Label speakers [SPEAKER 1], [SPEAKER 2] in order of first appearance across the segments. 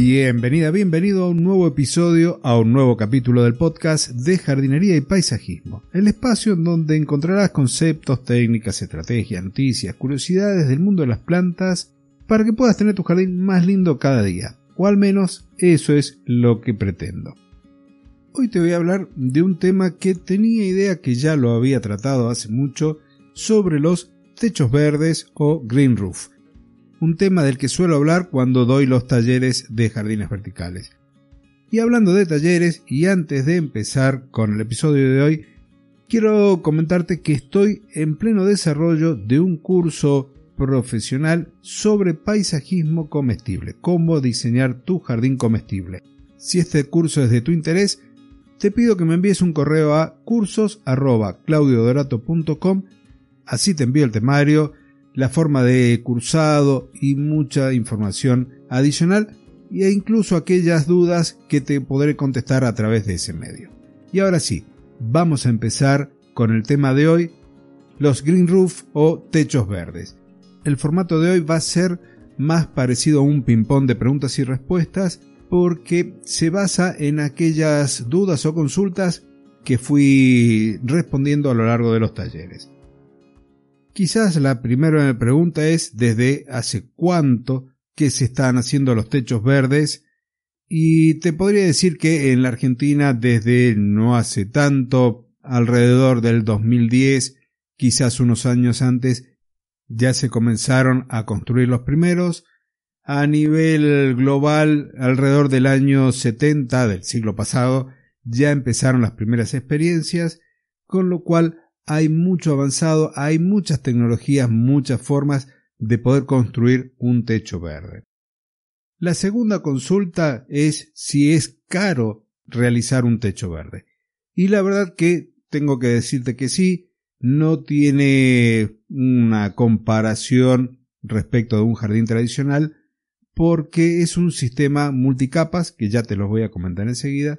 [SPEAKER 1] Bienvenida, bienvenido a un nuevo episodio, a un nuevo capítulo del podcast de jardinería y paisajismo, el espacio en donde encontrarás conceptos, técnicas, estrategias, noticias, curiosidades del mundo de las plantas para que puedas tener tu jardín más lindo cada día, o al menos eso es lo que pretendo. Hoy te voy a hablar de un tema que tenía idea que ya lo había tratado hace mucho sobre los techos verdes o green roof un tema del que suelo hablar cuando doy los talleres de jardines verticales. Y hablando de talleres, y antes de empezar con el episodio de hoy, quiero comentarte que estoy en pleno desarrollo de un curso profesional sobre paisajismo comestible, cómo diseñar tu jardín comestible. Si este curso es de tu interés, te pido que me envíes un correo a cursos.claudiodorato.com, así te envío el temario, la forma de cursado y mucha información adicional e incluso aquellas dudas que te podré contestar a través de ese medio. Y ahora sí, vamos a empezar con el tema de hoy, los green roof o techos verdes. El formato de hoy va a ser más parecido a un ping-pong de preguntas y respuestas porque se basa en aquellas dudas o consultas que fui respondiendo a lo largo de los talleres. Quizás la primera pregunta es desde hace cuánto que se están haciendo los techos verdes y te podría decir que en la Argentina desde no hace tanto, alrededor del 2010, quizás unos años antes, ya se comenzaron a construir los primeros. A nivel global, alrededor del año 70 del siglo pasado, ya empezaron las primeras experiencias, con lo cual hay mucho avanzado, hay muchas tecnologías, muchas formas de poder construir un techo verde. La segunda consulta es si es caro realizar un techo verde. Y la verdad que tengo que decirte que sí, no tiene una comparación respecto de un jardín tradicional porque es un sistema multicapas, que ya te los voy a comentar enseguida,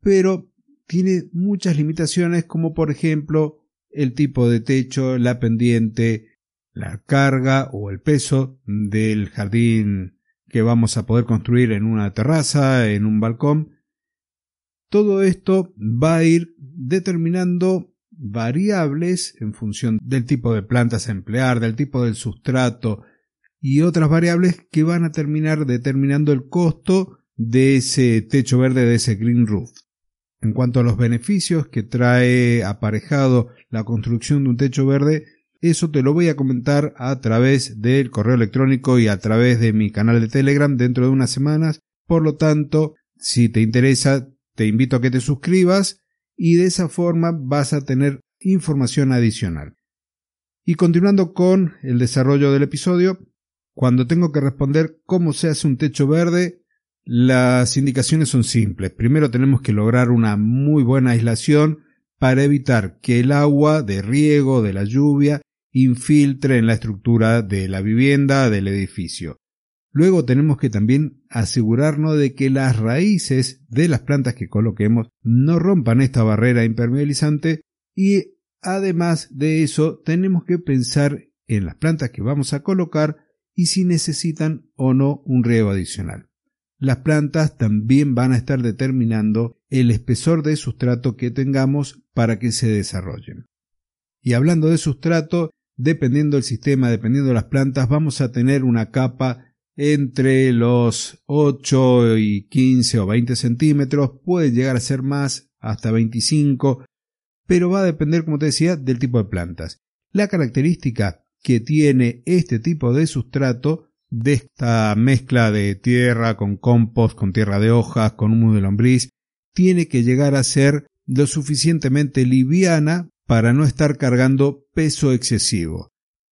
[SPEAKER 1] pero tiene muchas limitaciones como por ejemplo el tipo de techo, la pendiente, la carga o el peso del jardín que vamos a poder construir en una terraza, en un balcón. Todo esto va a ir determinando variables en función del tipo de plantas a emplear, del tipo del sustrato y otras variables que van a terminar determinando el costo de ese techo verde, de ese green roof. En cuanto a los beneficios que trae aparejado la construcción de un techo verde, eso te lo voy a comentar a través del correo electrónico y a través de mi canal de Telegram dentro de unas semanas. Por lo tanto, si te interesa, te invito a que te suscribas y de esa forma vas a tener información adicional. Y continuando con el desarrollo del episodio, cuando tengo que responder cómo se hace un techo verde, las indicaciones son simples. Primero tenemos que lograr una muy buena aislación para evitar que el agua de riego, de la lluvia, infiltre en la estructura de la vivienda, del edificio. Luego tenemos que también asegurarnos de que las raíces de las plantas que coloquemos no rompan esta barrera impermeabilizante y además de eso tenemos que pensar en las plantas que vamos a colocar y si necesitan o no un riego adicional. Las plantas también van a estar determinando el espesor de sustrato que tengamos para que se desarrollen. Y hablando de sustrato, dependiendo del sistema, dependiendo de las plantas, vamos a tener una capa entre los 8 y 15 o 20 centímetros, puede llegar a ser más, hasta 25, pero va a depender, como te decía, del tipo de plantas. La característica que tiene este tipo de sustrato de esta mezcla de tierra con compost, con tierra de hojas, con humo de lombriz, tiene que llegar a ser lo suficientemente liviana para no estar cargando peso excesivo.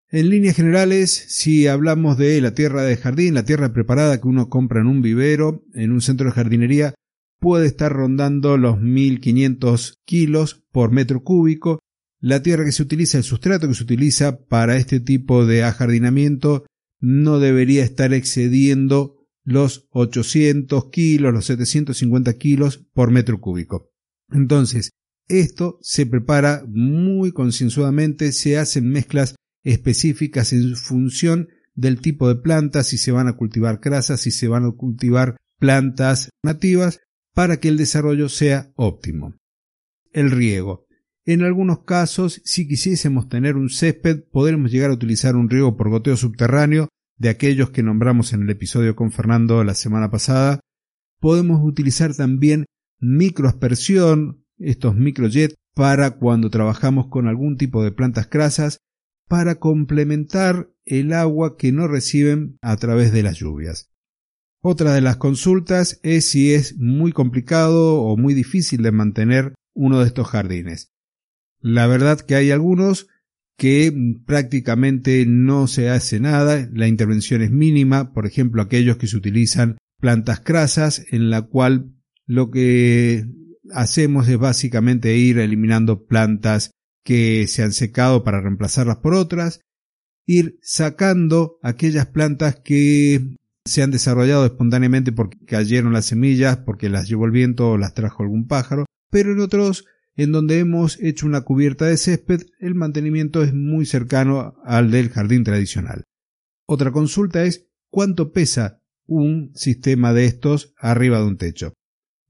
[SPEAKER 1] En líneas generales, si hablamos de la tierra de jardín, la tierra preparada que uno compra en un vivero, en un centro de jardinería, puede estar rondando los 1500 kilos por metro cúbico. La tierra que se utiliza, el sustrato que se utiliza para este tipo de ajardinamiento, no debería estar excediendo los 800 kilos, los 750 kilos por metro cúbico. Entonces, esto se prepara muy concienzudamente, se hacen mezclas específicas en función del tipo de plantas, si se van a cultivar crasas, si se van a cultivar plantas nativas, para que el desarrollo sea óptimo. El riego. En algunos casos, si quisiésemos tener un césped, podremos llegar a utilizar un riego por goteo subterráneo, de aquellos que nombramos en el episodio con Fernando la semana pasada. Podemos utilizar también microaspersión, estos microjets, para cuando trabajamos con algún tipo de plantas crasas para complementar el agua que no reciben a través de las lluvias. Otra de las consultas es si es muy complicado o muy difícil de mantener uno de estos jardines. La verdad que hay algunos que prácticamente no se hace nada, la intervención es mínima, por ejemplo aquellos que se utilizan plantas crasas en la cual lo que hacemos es básicamente ir eliminando plantas que se han secado para reemplazarlas por otras, ir sacando aquellas plantas que se han desarrollado espontáneamente porque cayeron las semillas, porque las llevó el viento o las trajo algún pájaro, pero en otros en donde hemos hecho una cubierta de césped, el mantenimiento es muy cercano al del jardín tradicional. Otra consulta es cuánto pesa un sistema de estos arriba de un techo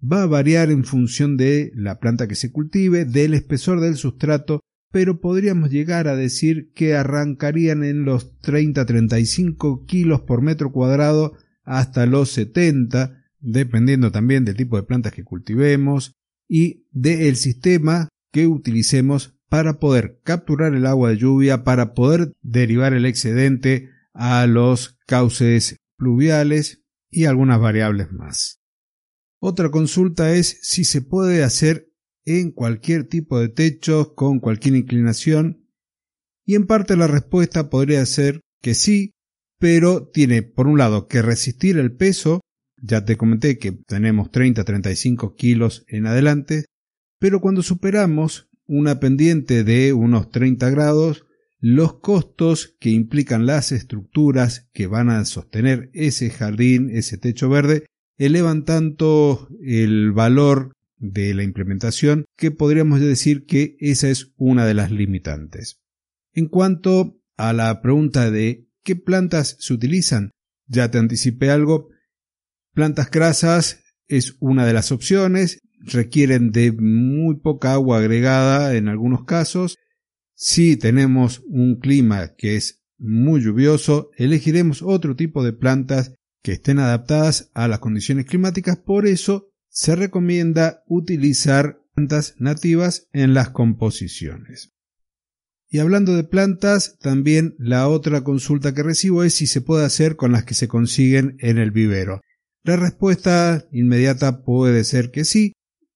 [SPEAKER 1] va a variar en función de la planta que se cultive, del espesor del sustrato, pero podríamos llegar a decir que arrancarían en los 30-35 kilos por metro cuadrado hasta los 70, dependiendo también del tipo de plantas que cultivemos y del sistema que utilicemos para poder capturar el agua de lluvia, para poder derivar el excedente a los cauces pluviales y algunas variables más. Otra consulta es si se puede hacer en cualquier tipo de techo, con cualquier inclinación, y en parte la respuesta podría ser que sí, pero tiene por un lado que resistir el peso, ya te comenté que tenemos 30-35 kilos en adelante, pero cuando superamos una pendiente de unos 30 grados, los costos que implican las estructuras que van a sostener ese jardín, ese techo verde, elevan tanto el valor de la implementación que podríamos decir que esa es una de las limitantes. En cuanto a la pregunta de qué plantas se utilizan, ya te anticipé algo, plantas grasas es una de las opciones, requieren de muy poca agua agregada en algunos casos. Si tenemos un clima que es muy lluvioso, elegiremos otro tipo de plantas que estén adaptadas a las condiciones climáticas, por eso se recomienda utilizar plantas nativas en las composiciones. Y hablando de plantas, también la otra consulta que recibo es si se puede hacer con las que se consiguen en el vivero. La respuesta inmediata puede ser que sí.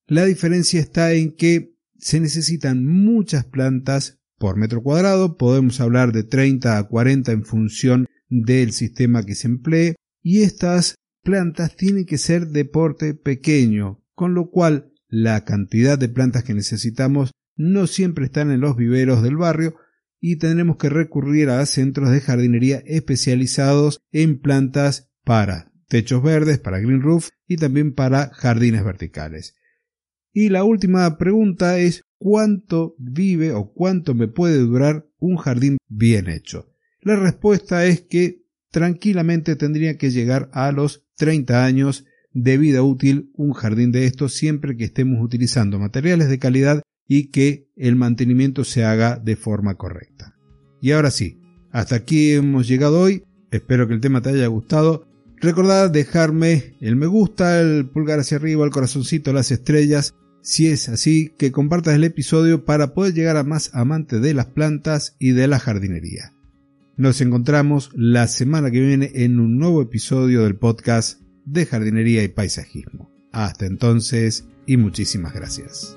[SPEAKER 1] La diferencia está en que se necesitan muchas plantas por metro cuadrado, podemos hablar de 30 a 40 en función del sistema que se emplee, y estas plantas tienen que ser de porte pequeño, con lo cual la cantidad de plantas que necesitamos no siempre están en los viveros del barrio y tendremos que recurrir a centros de jardinería especializados en plantas para techos verdes, para green roof y también para jardines verticales. Y la última pregunta es ¿cuánto vive o cuánto me puede durar un jardín bien hecho? La respuesta es que tranquilamente tendría que llegar a los 30 años de vida útil un jardín de estos siempre que estemos utilizando materiales de calidad y que el mantenimiento se haga de forma correcta. Y ahora sí, hasta aquí hemos llegado hoy, espero que el tema te haya gustado. Recordad dejarme el me gusta, el pulgar hacia arriba, el corazoncito, las estrellas, si es así, que compartas el episodio para poder llegar a más amantes de las plantas y de la jardinería. Nos encontramos la semana que viene en un nuevo episodio del podcast de jardinería y paisajismo. Hasta entonces y muchísimas gracias.